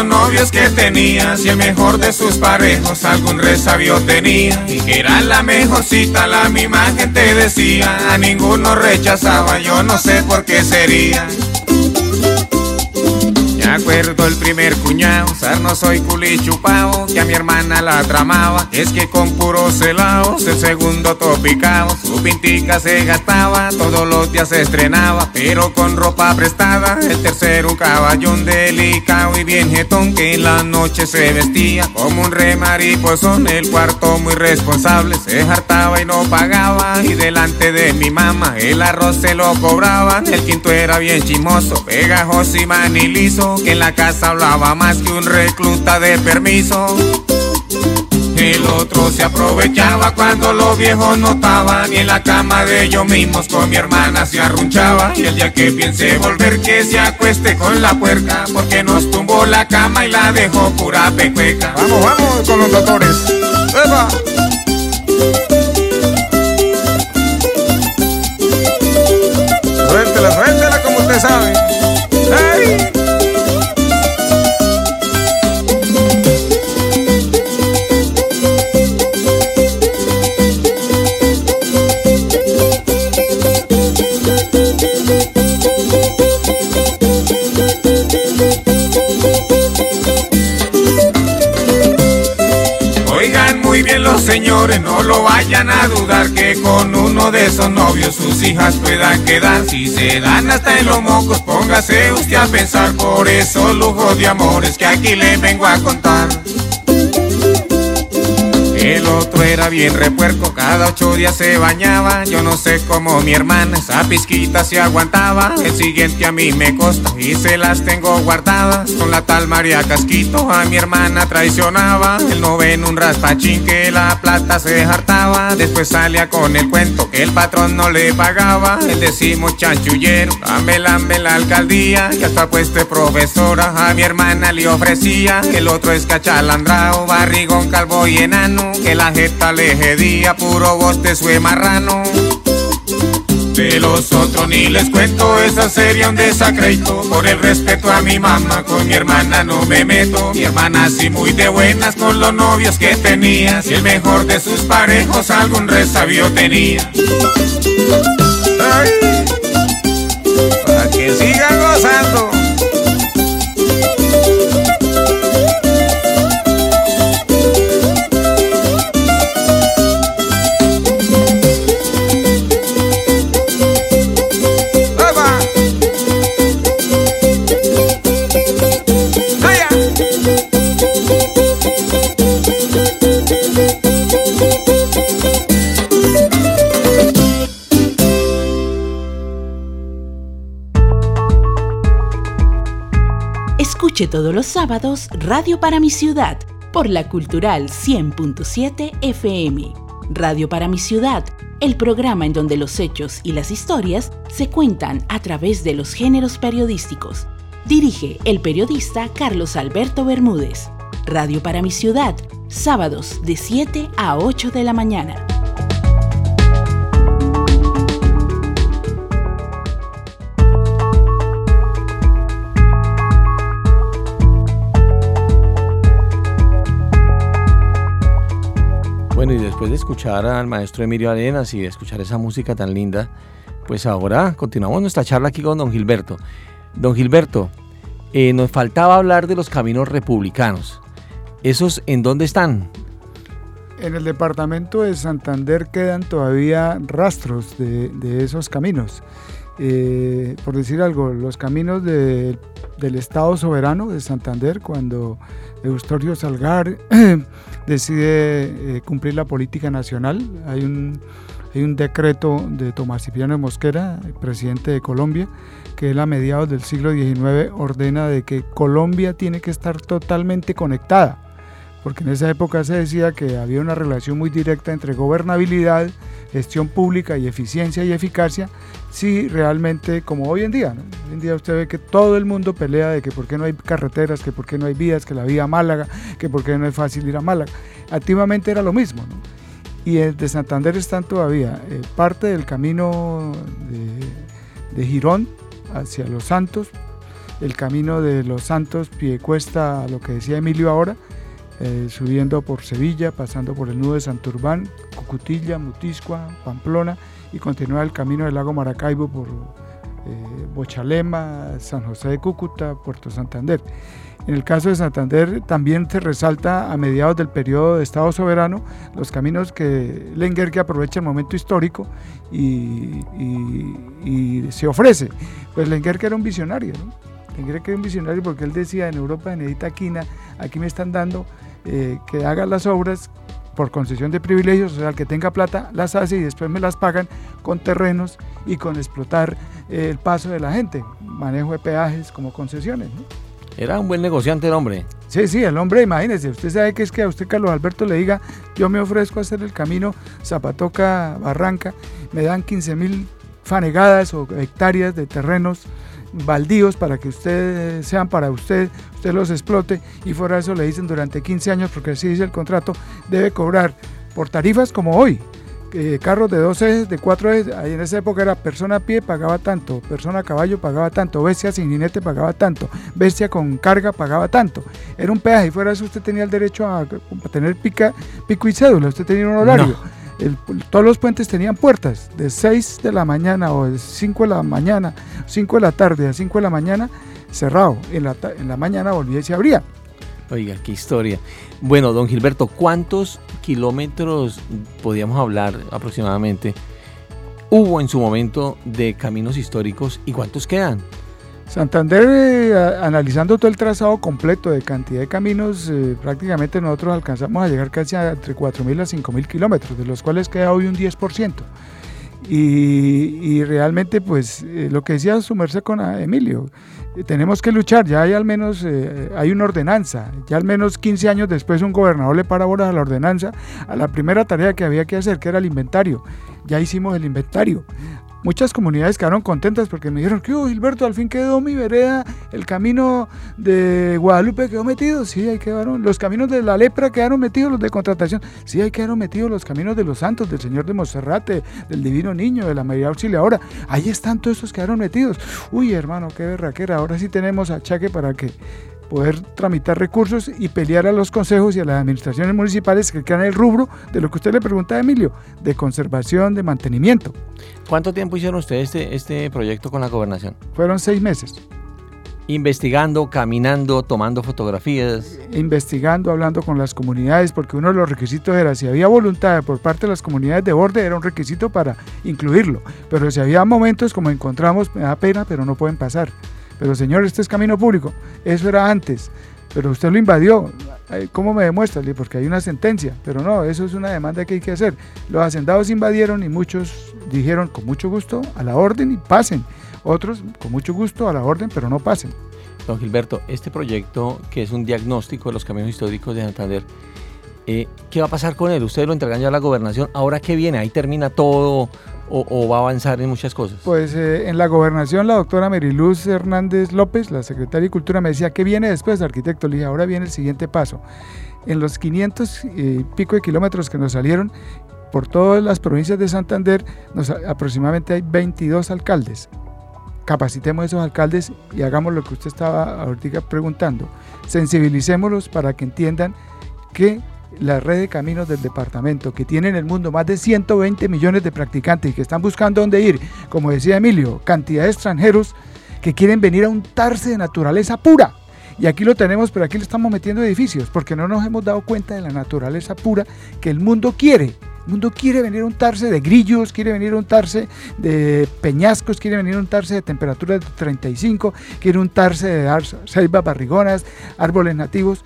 Novios que tenía, si el mejor de sus parejos algún resabio tenía, y que era la mejorcita, la misma gente decía, a ninguno rechazaba, yo no sé por qué sería. Me acuerdo el primer cuñado, no soy chupao, que a mi hermana la tramaba. Es que con puros helados, el segundo topicao, su pintica se gastaba, todos los días se estrenaba, pero con ropa prestada. El tercero caballón delicado y bien jetón, que en la noche se vestía como un re mariposón. El cuarto muy responsable, se hartaba y no pagaba. Y delante de mi mamá, el arroz se lo cobraban. El quinto era bien chimoso, pegajoso y manilizo que en la casa hablaba más que un recluta de permiso. El otro se aprovechaba cuando los viejos no estaban y en la cama de ellos mismos con mi hermana se arrunchaba. Y el día que piense volver que se acueste con la puerca porque nos tumbó la cama y la dejó pura pecueca. Vamos, vamos con los doctores. ¡Eva! Suéltela, suéltela como usted sabe. No lo vayan a dudar que con uno de esos novios sus hijas puedan quedar. Si se dan hasta en los mocos, póngase usted a pensar por esos lujos de amores que aquí le vengo a contar. El otro era bien repuerco, cada ocho días se bañaba. Yo no sé cómo mi hermana esa pizquita se aguantaba. El siguiente a mí me costa y se las tengo guardadas. Con la tal María Casquito a mi hermana traicionaba. El noveno un raspachín que la plata se hartaba. Después salía con el cuento que el patrón no le pagaba. El décimo chanchullero, lambe lambe la alcaldía. Y hasta pueste profesora a mi hermana le ofrecía. El otro es cachalandrao, barrigón, calvo y enano que la jeta le jedía, puro boste su marrano. De los otros ni les cuento, esa sería un desacredito. Por el respeto a mi mamá, con mi hermana no me meto. Mi hermana sí muy de buenas con los novios que tenía. Si el mejor de sus parejos algún resabio tenía. Para que gozando. Escuche todos los sábados Radio para mi ciudad por la Cultural 100.7 FM. Radio para mi ciudad, el programa en donde los hechos y las historias se cuentan a través de los géneros periodísticos. Dirige el periodista Carlos Alberto Bermúdez. Radio para mi ciudad, sábados de 7 a 8 de la mañana. Y después de escuchar al maestro Emilio Arenas y de escuchar esa música tan linda, pues ahora continuamos nuestra charla aquí con don Gilberto. Don Gilberto, eh, nos faltaba hablar de los caminos republicanos. ¿Esos en dónde están? En el departamento de Santander quedan todavía rastros de, esos caminos. Eh, por decir algo, los caminos del Estado soberano de Santander, cuando Eustorio Salgar decide eh, cumplir la política nacional. Hay un, hay un decreto de Tomás Cipriano Mosquera, presidente de Colombia, que él a mediados del siglo XIX ordena de que Colombia tiene que estar totalmente conectada, porque en esa época se decía que había una relación muy directa entre gobernabilidad, gestión pública y eficiencia y eficacia, si realmente, como hoy en día, hoy en día usted ve que todo el mundo pelea de que por qué no hay carreteras, que por qué no hay vías, que la vía a Málaga, que por qué no es fácil ir a Málaga. Activamente era lo mismo, Y de Santander están todavía eh, parte del camino de, de Girón hacia Los Santos, el camino de los Santos, Piecuesta, lo que decía Emilio ahora, eh, subiendo por Sevilla, pasando por el nudo de Santurbán, Cucutilla, Mutiscua, Pamplona y continuar el camino del lago Maracaibo por eh, Bochalema, San José de Cúcuta, Puerto Santander. En el caso de Santander también se resalta a mediados del periodo de Estado soberano los caminos que que aprovecha el momento histórico y, se ofrece. Pues que era un visionario, ¿no? que era un visionario porque él decía en Europa, en Edita Quina, aquí me están dando eh, que haga las obras por concesión de privilegios, o sea, el que tenga plata las hace y después me las pagan con terrenos y con explotar eh, el paso de la gente, manejo de peajes como concesiones. Era un buen negociante el hombre. Sí, sí, el hombre, imagínese, usted sabe que es que a usted Carlos Alberto le diga, yo me ofrezco a hacer el camino Zapatoca Barranca, me dan 15 mil fanegadas o hectáreas de terrenos baldíos para que ustedes sean para usted, usted los explote y fuera de eso le dicen durante 15 años, porque así dice el contrato, debe cobrar por tarifas como hoy. carros de dos ejes, de cuatro ejes, ahí en esa época era persona a pie pagaba tanto, persona a caballo pagaba tanto, bestia sin jinete pagaba tanto, bestia con carga pagaba tanto. Era un peaje y fuera de eso usted tenía el derecho a, tener pica, pico y cédula, usted tenía un horario todos los puentes tenían puertas de 6 de la mañana o de 5 de la mañana, 5 de la tarde a 5 de la mañana cerrado. En la, en la mañana volvía y se abría. Oiga, qué historia. Bueno, don Gilberto, ¿cuántos kilómetros podíamos hablar aproximadamente hubo en su momento de caminos históricos y cuántos quedan? Santander, eh, analizando todo el trazado completo de cantidad de caminos, eh, prácticamente nosotros alcanzamos a llegar casi a entre 4.000 a 5.000 kilómetros, de los cuales queda hoy un 10%. Y, y realmente, pues, eh, lo que decía su con Emilio, tenemos que luchar, ya hay al menos, hay una ordenanza, ya al menos 15 años después un gobernador le para bolas a la ordenanza, a la primera tarea que había que hacer, que era el inventario. Ya hicimos el inventario muchas comunidades quedaron contentas porque me dijeron que, Gilberto, al fin quedó mi vereda, el camino de Guadalupe quedó metido, sí, ahí quedaron, los caminos de la lepra quedaron metidos, los de contratación, sí, ahí quedaron metidos los caminos de los santos, del Señor de Monserrate, del Divino Niño, de la María Auxiliadora, ahí están todos esos quedaron metidos. Uy, hermano, qué berraquera, ahora sí tenemos achaque para que poder tramitar recursos y pelear a los consejos y a las administraciones municipales que en el rubro de lo que usted le pregunta a Emilio, de conservación, de mantenimiento. ¿Cuánto tiempo hicieron ustedes este, este proyecto con la gobernación? Fueron seis meses. Investigando, caminando, tomando fotografías. Investigando, hablando con las comunidades, porque uno de los requisitos era si había voluntad por parte de las comunidades de borde, era un requisito para incluirlo. Pero si había momentos como encontramos, me da pena, pero no pueden pasar. Pero señor, este es camino público. Eso era antes. Pero usted lo invadió. ¿Cómo me demuestra? Porque hay una sentencia. Pero no, eso es una demanda que hay que hacer. Los hacendados invadieron y muchos dijeron con mucho gusto a la orden y pasen. Otros con mucho gusto a la orden, pero no pasen. Don Gilberto, este proyecto que es un diagnóstico de los caminos históricos de Santander, eh, ¿qué va a pasar con él? Ustedes lo entregan ya a la gobernación. ¿Ahora qué viene? ¿Ahí termina todo? O, va a avanzar en muchas cosas? Pues eh, en la gobernación la doctora Meriluz Hernández López, la secretaria de Cultura, me decía, ¿qué viene después, arquitecto? Le dije, ahora viene el siguiente paso. En los 500 y pico de kilómetros que nos salieron, por todas las provincias de Santander, nos, aproximadamente hay 22 alcaldes. Capacitemos a esos alcaldes y hagamos lo que usted estaba ahorita preguntando. Sensibilicémoslos para que entiendan que la red de caminos del departamento, que tiene en el mundo más de 120 millones de practicantes y que están buscando dónde ir, como decía Emilio, cantidad de extranjeros que quieren venir a untarse de naturaleza pura. Y aquí lo tenemos, pero aquí le estamos metiendo edificios, porque no nos hemos dado cuenta de la naturaleza pura que el mundo quiere. El mundo quiere venir a untarse de grillos, quiere venir a untarse de peñascos, quiere venir a untarse de temperaturas de 35, quiere untarse de selvas barrigonas, árboles nativos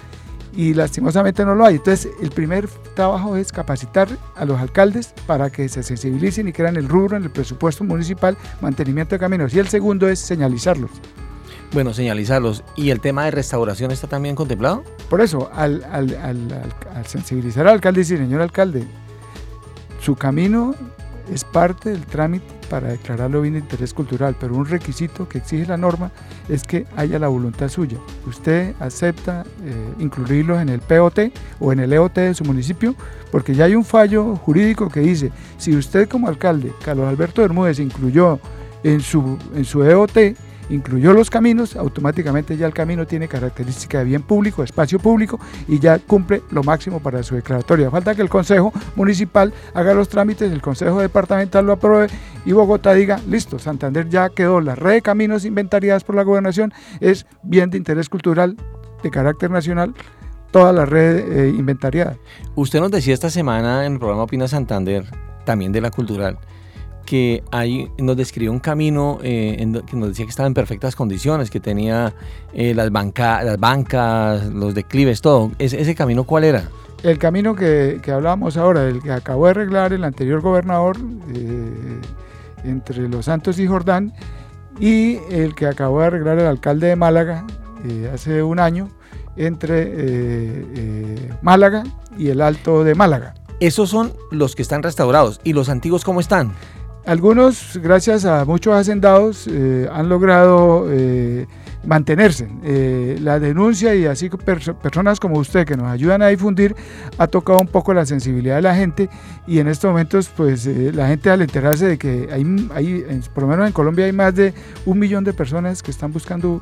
y lastimosamente no lo hay. Entonces, el primer trabajo es capacitar a los alcaldes para que se sensibilicen y crean el rubro en el presupuesto municipal mantenimiento de caminos. Y el segundo es señalizarlos. Bueno, señalizarlos. ¿Y el tema de restauración está también contemplado? Por eso, al, al, al sensibilizar al alcalde y decir, señor alcalde, su camino es parte del trámite para declararlo bien de interés cultural, pero un requisito que exige la norma es que haya la voluntad suya. Usted acepta eh, incluirlos en el POT o en el EOT de su municipio, porque ya hay un fallo jurídico que dice, si usted como alcalde, Carlos Alberto Bermúdez, incluyó en su, en su EOT incluyó los caminos, automáticamente ya el camino tiene característica de bien público, espacio público y ya cumple lo máximo para su declaratoria. Falta que el Consejo Municipal haga los trámites, el Consejo Departamental lo apruebe y Bogotá diga, listo, Santander ya quedó, la red de caminos inventariadas por la gobernación es bien de interés cultural de carácter nacional toda la red eh, inventariada. Usted nos decía esta semana en el programa Opina Santander, también de la cultural, que ahí nos describió un camino eh, que nos decía que estaba en perfectas condiciones, que tenía eh, las, las bancas, los declives, todo. ¿Ese, camino cuál era? El camino que, que, hablábamos ahora, el que acabó de arreglar el anterior gobernador entre Los Santos y Jordán, y el que acabó de arreglar el alcalde de Málaga hace un año, entre eh, eh, Málaga y el Alto de Málaga. Esos son los que están restaurados. ¿Y los antiguos cómo están? Algunos, gracias a muchos hacendados, eh, han logrado mantenerse. la denuncia y así personas como usted que nos ayudan a difundir ha tocado un poco la sensibilidad de la gente y en estos momentos pues la gente al enterarse de que hay, hay, por lo menos en Colombia hay más de un millón de personas que están buscando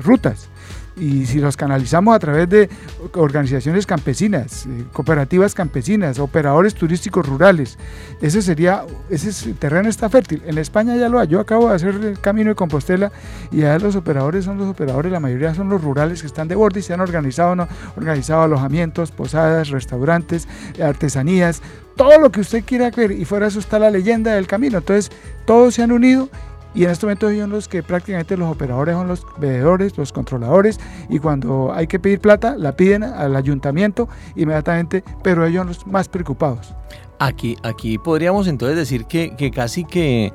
rutas y si los canalizamos a través de organizaciones campesinas, eh, cooperativas campesinas, operadores turísticos rurales, ese sería, ese terreno está fértil. En España ya lo hay. Yo acabo de hacer el camino de Compostela y allá los operadores son los operadores, la mayoría son los rurales que están de borde y se han organizado, ¿no? organizado alojamientos, posadas, restaurantes, artesanías, todo lo que usted quiera ver y fuera eso está la leyenda del camino. Entonces, todos se han unido y en este momento son los que prácticamente los operadores son los veedores, los controladores y cuando hay que pedir plata la piden al ayuntamiento inmediatamente, pero ellos son los más preocupados. Aquí, aquí podríamos entonces decir que, que casi que,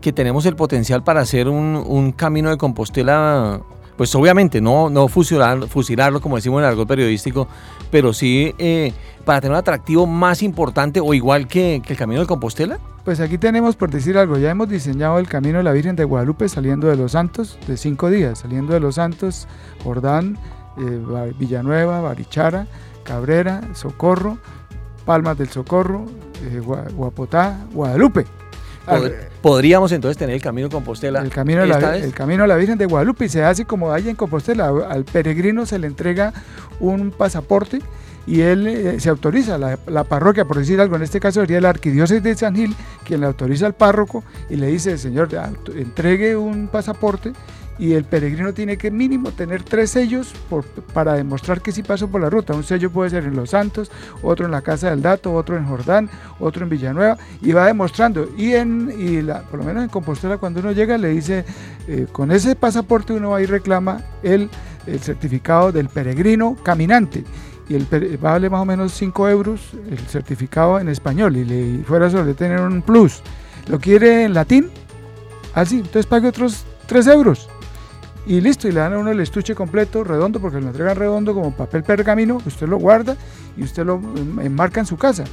que, tenemos el potencial para hacer un, un camino de Compostela pues obviamente no, no fusilar, fusilarlo como decimos en el argot periodístico, pero sí eh, para tener un atractivo más importante o igual que, el Camino de Compostela? Pues aquí tenemos, por decir algo, ya hemos diseñado el Camino de la Virgen de Guadalupe saliendo de Los Santos, de cinco días, saliendo de Los Santos, Jordán, eh, Villanueva, Barichara, Cabrera, Socorro, Palmas del Socorro, eh, Guapotá, Guadalupe. Podríamos entonces tener el camino Compostela. El camino, de la, el camino a la Virgen de Guadalupe y se hace como hay en Compostela. Al peregrino se le entrega un pasaporte y él eh, se autoriza, la, parroquia, por decir algo, en este caso sería la arquidiócesis de San Gil, quien le autoriza al párroco y le dice, señor, entregue un pasaporte y el peregrino tiene que mínimo tener tres sellos para demostrar que sí pasó por la ruta. Un sello puede ser en Los Santos, otro en la Casa del Dato, otro en Jordán, otro en Villanueva y va demostrando. Y, en, y por lo menos en Compostela cuando uno llega le dice, eh, con ese pasaporte uno va y reclama el, certificado del peregrino caminante y el, vale más o menos 5 euros el certificado en español y, le, fuera solo de tener un plus. ¿Lo quiere en latín? Así, entonces pague otros 3 euros. Y listo, y le dan a uno el estuche completo, redondo, porque lo entregan redondo como papel pergamino, usted lo guarda y usted lo enmarca en su casa.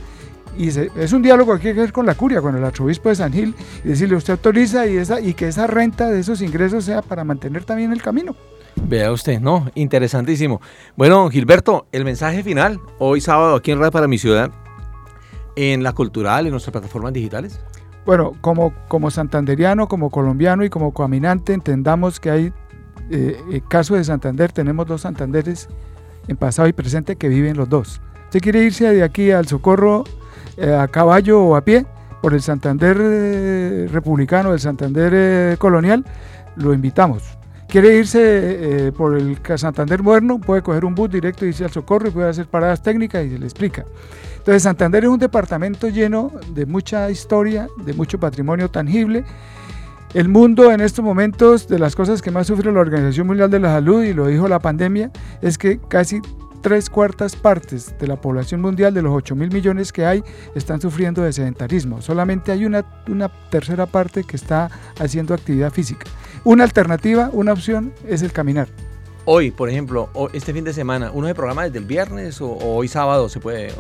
Y es un diálogo que hay que hacer con la curia, con el arzobispo de San Gil, y decirle, usted autoriza y, esa, y que esa renta de esos ingresos sea para mantener también el camino. Vea usted, no, interesantísimo. Bueno, Gilberto, el mensaje final, hoy sábado aquí en Radio para mi ciudad, en la cultural, en nuestras plataformas digitales. Bueno, como, como santanderiano, como colombiano y como caminante, entendamos que hay, eh, el caso de Santander, tenemos dos Santanderes en pasado y presente que viven los dos. ¿Usted quiere irse de aquí al Socorro eh, a caballo o a pie por el Santander eh, republicano, el Santander colonial? Lo invitamos quiere irse eh, por el Santander moderno, puede coger un bus directo y irse al socorro y puede hacer paradas técnicas y se le explica. Entonces Santander es un departamento lleno de mucha historia, de mucho patrimonio tangible. El mundo en estos momentos, de las cosas que más sufre la Organización Mundial de la Salud, y lo dijo la pandemia, es que casi tres cuartas partes de la población mundial, de los 8 mil millones que hay, están sufriendo de sedentarismo. Solamente hay una, una tercera parte que está haciendo actividad física. Una alternativa, una opción es el caminar. Hoy, por ejemplo, este fin de semana, ¿uno se programa desde el viernes o, hoy sábado se puede?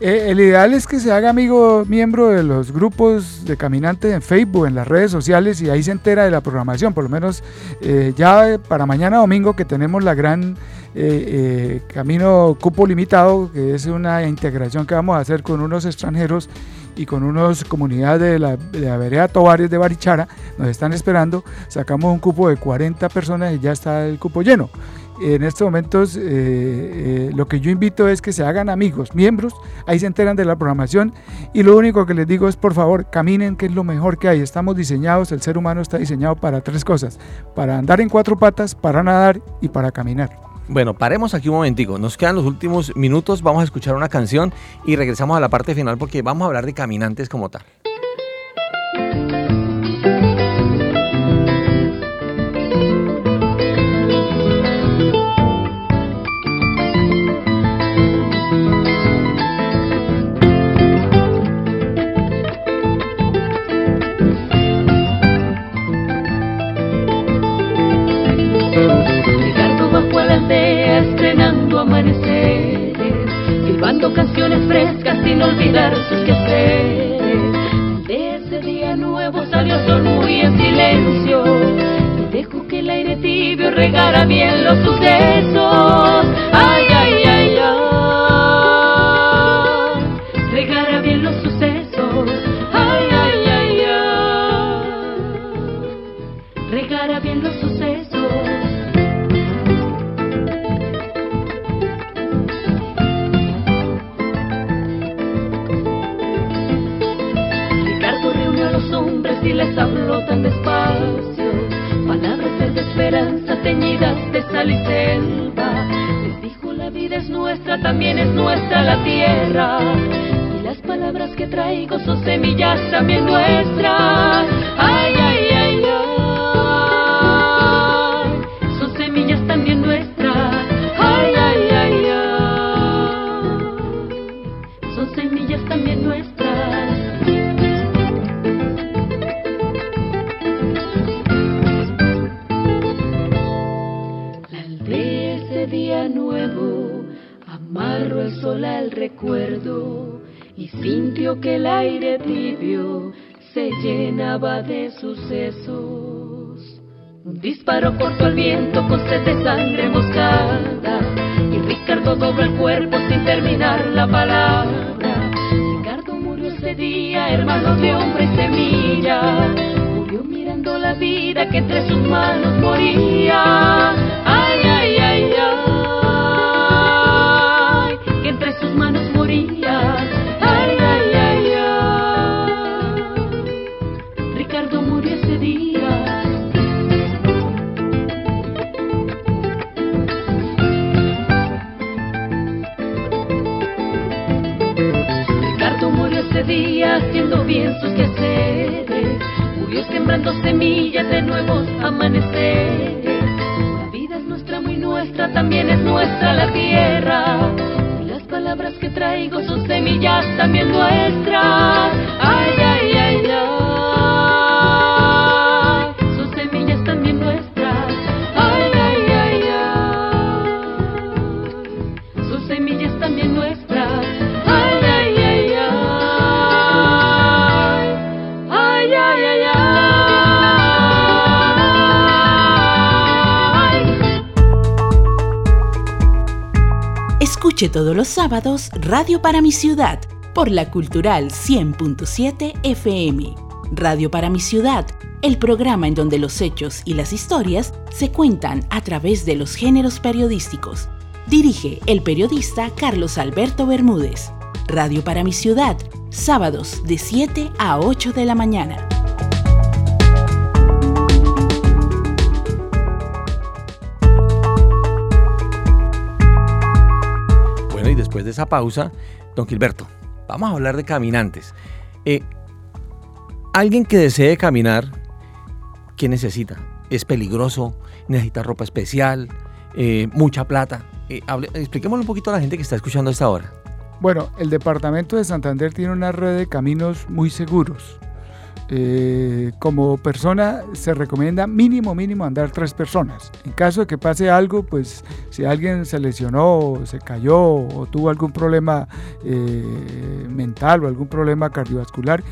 Eh, el ideal es que se haga amigo, miembro de los grupos de caminantes en Facebook, en las redes sociales y ahí se entera de la programación. Por lo menos eh, ya para mañana domingo que tenemos la gran eh, camino cupo limitado, que es una integración que vamos a hacer con unos extranjeros y con unas comunidades de la, de la vereda Tobares de Barichara, nos están esperando. Sacamos un cupo de 40 personas y ya está el cupo lleno en estos momentos eh, eh, lo que yo invito es que se hagan amigos, miembros, ahí se enteran de la programación y lo único que les digo es por favor caminen que es lo mejor que hay. Estamos diseñados, el ser humano está diseñado para tres cosas, para andar en cuatro patas, para nadar y para caminar. Bueno, paremos aquí un momentico. Nos quedan los últimos minutos. Vamos a escuchar una canción y regresamos a la parte final porque vamos a hablar de caminantes como tal. Tibio regara bien teñidas de sal y selva. Les dijo la vida es nuestra, también es nuestra la tierra. Y las palabras que traigo son semillas también nuestras. Ay, que el aire tibio se llenaba de sucesos. Un disparo cortó el viento con sed de sangre moscada y Ricardo dobló el cuerpo sin terminar la palabra. Ricardo murió ese día, hermano de hombre y semilla. Murió mirando la vida que entre sus manos moría. Haciendo bien sus quehaceres, murió sembrando semillas de nuevos amaneceres. La vida es nuestra, muy nuestra, también es nuestra la tierra. Y las palabras que traigo son semillas también nuestras. Ay, ay, Escuche todos los sábados Radio para mi ciudad por la Cultural 100.7 FM. Radio para mi ciudad, el programa en donde los hechos y las historias se cuentan a través de los géneros periodísticos. Dirige el periodista Carlos Alberto Bermúdez. Radio para mi ciudad, sábados de 7 a 8 de la mañana. De esa pausa, don Gilberto, vamos a hablar de caminantes. Eh, alguien que desee caminar, ¿qué necesita? ¿Es peligroso? ¿Necesita ropa especial? Eh, ¿Mucha plata? Eh, expliquémosle un poquito a la gente que está escuchando a esta hora. Bueno, el departamento de Santander tiene una red de caminos muy seguros. Eh, como persona se recomienda mínimo, mínimo andar tres personas. En caso de que pase algo, pues si alguien se lesionó, se cayó o tuvo algún problema eh, mental o algún problema cardiovascular,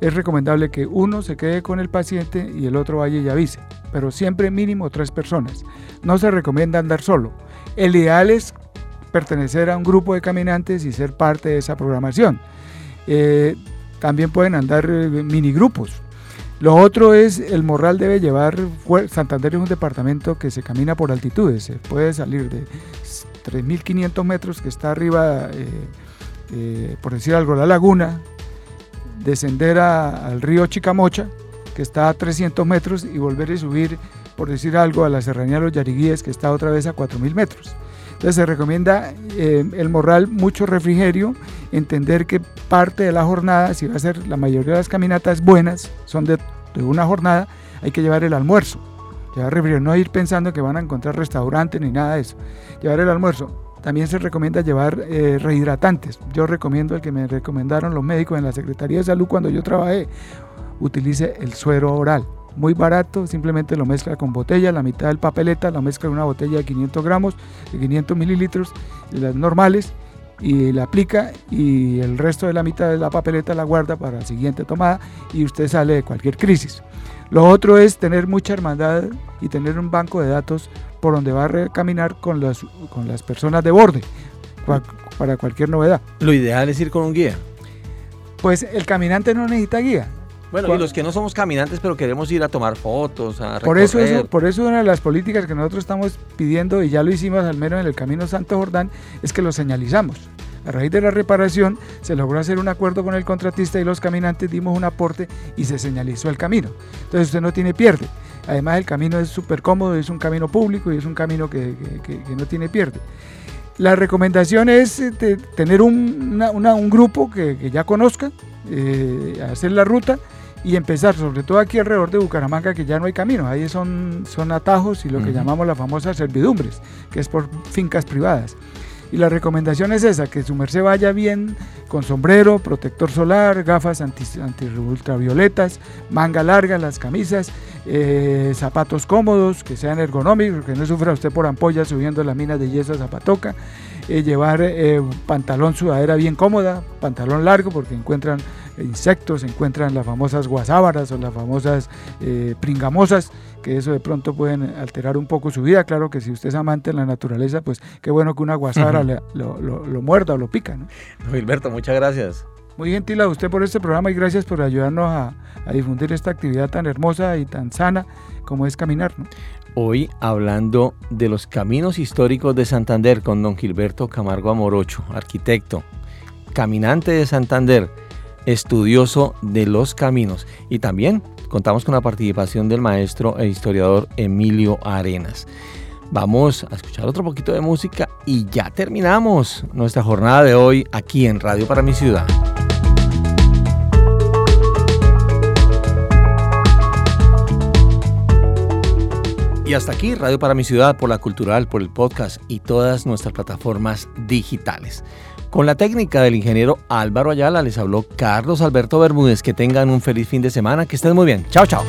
es recomendable que uno se quede con el paciente y el otro vaya y avise, pero siempre mínimo tres personas. No se recomienda andar solo. El ideal es pertenecer a un grupo de caminantes y ser parte de esa programación. Eh, también pueden andar eh, minigrupos. Lo otro es, el morral debe llevar, Santander es un departamento que se camina por altitudes, se puede salir de 3.500 metros que está arriba, eh, eh, por decir algo, la laguna, descender al río Chicamocha, que está a 300 metros, y volver a subir, por decir algo, a la serranía de los Yariguíes, que está otra vez a 4.000 metros. Entonces se recomienda eh, el morral mucho refrigerio, entender que parte de la jornada, si va a ser la mayoría de las caminatas buenas, son de, una jornada, hay que llevar el almuerzo. Llevar refrigerio, no ir pensando que van a encontrar restaurantes ni nada de eso. Llevar el almuerzo. También se recomienda llevar eh, rehidratantes. Yo recomiendo el que me recomendaron los médicos en la Secretaría de Salud cuando yo trabajé. Utilice el suero oral muy barato, simplemente lo mezcla con botella, la mitad del papeleta, lo mezcla en una botella de 500 gramos, de 500 mililitros, las normales, y la aplica y el resto de la mitad de la papeleta la guarda para la siguiente tomada y usted sale de cualquier crisis. Lo otro es tener mucha hermandad y tener un banco de datos por donde va a caminar con las, con las personas de borde para cualquier novedad. Lo ideal es ir con un guía. Pues el caminante no necesita guía. Bueno, y los que no somos caminantes, pero queremos ir a tomar fotos, a por eso, por eso una de las políticas que nosotros estamos pidiendo, y ya lo hicimos al menos en el Camino Santo Jordán, es que lo señalizamos. A raíz de la reparación se logró hacer un acuerdo con el contratista y los caminantes dimos un aporte y se señalizó el camino. Entonces usted no tiene pierde. Además el camino es súper cómodo, es un camino público y es un camino que, no tiene pierde. La recomendación es eh, tener un, grupo que, ya conozca, eh, hacer la ruta y empezar, sobre todo aquí alrededor de Bucaramanga, que ya no hay camino, ahí son, son atajos y lo que llamamos las famosas servidumbres, que es por fincas privadas. Y la recomendación es esa, que su merced vaya bien con sombrero, protector solar, gafas anti, anti ultravioletas, manga larga, las camisas, eh, zapatos cómodos, que sean ergonómicos, que no sufra usted por ampollas subiendo las minas de yeso a Zapatoca, eh, llevar eh, pantalón sudadera bien cómoda, pantalón largo porque encuentran insectos, encuentran las famosas guasábaras o las famosas eh, pringamosas, que eso de pronto pueden alterar un poco su vida. Claro que si usted es amante de la naturaleza, pues qué bueno que una guasábara lo, muerda o lo pica. ¿no? Gilberto, muchas gracias. Muy gentil a usted por este programa y gracias por ayudarnos a, difundir esta actividad tan hermosa y tan sana como es caminar. Hoy hablando de los caminos históricos de Santander con don Gilberto Camargo Amorocho, arquitecto, caminante de Santander estudioso de los caminos. Y también contamos con la participación del maestro e historiador Emilio Arenas. Vamos a escuchar otro poquito de música y ya terminamos nuestra jornada de hoy aquí en Radio para mi ciudad. Y hasta aquí Radio para mi ciudad por la cultural, por el podcast y todas nuestras plataformas digitales. Con la técnica del ingeniero Álvaro Ayala les habló Carlos Alberto Bermúdez. Que tengan un feliz fin de semana, que estén muy bien. Chao, chao.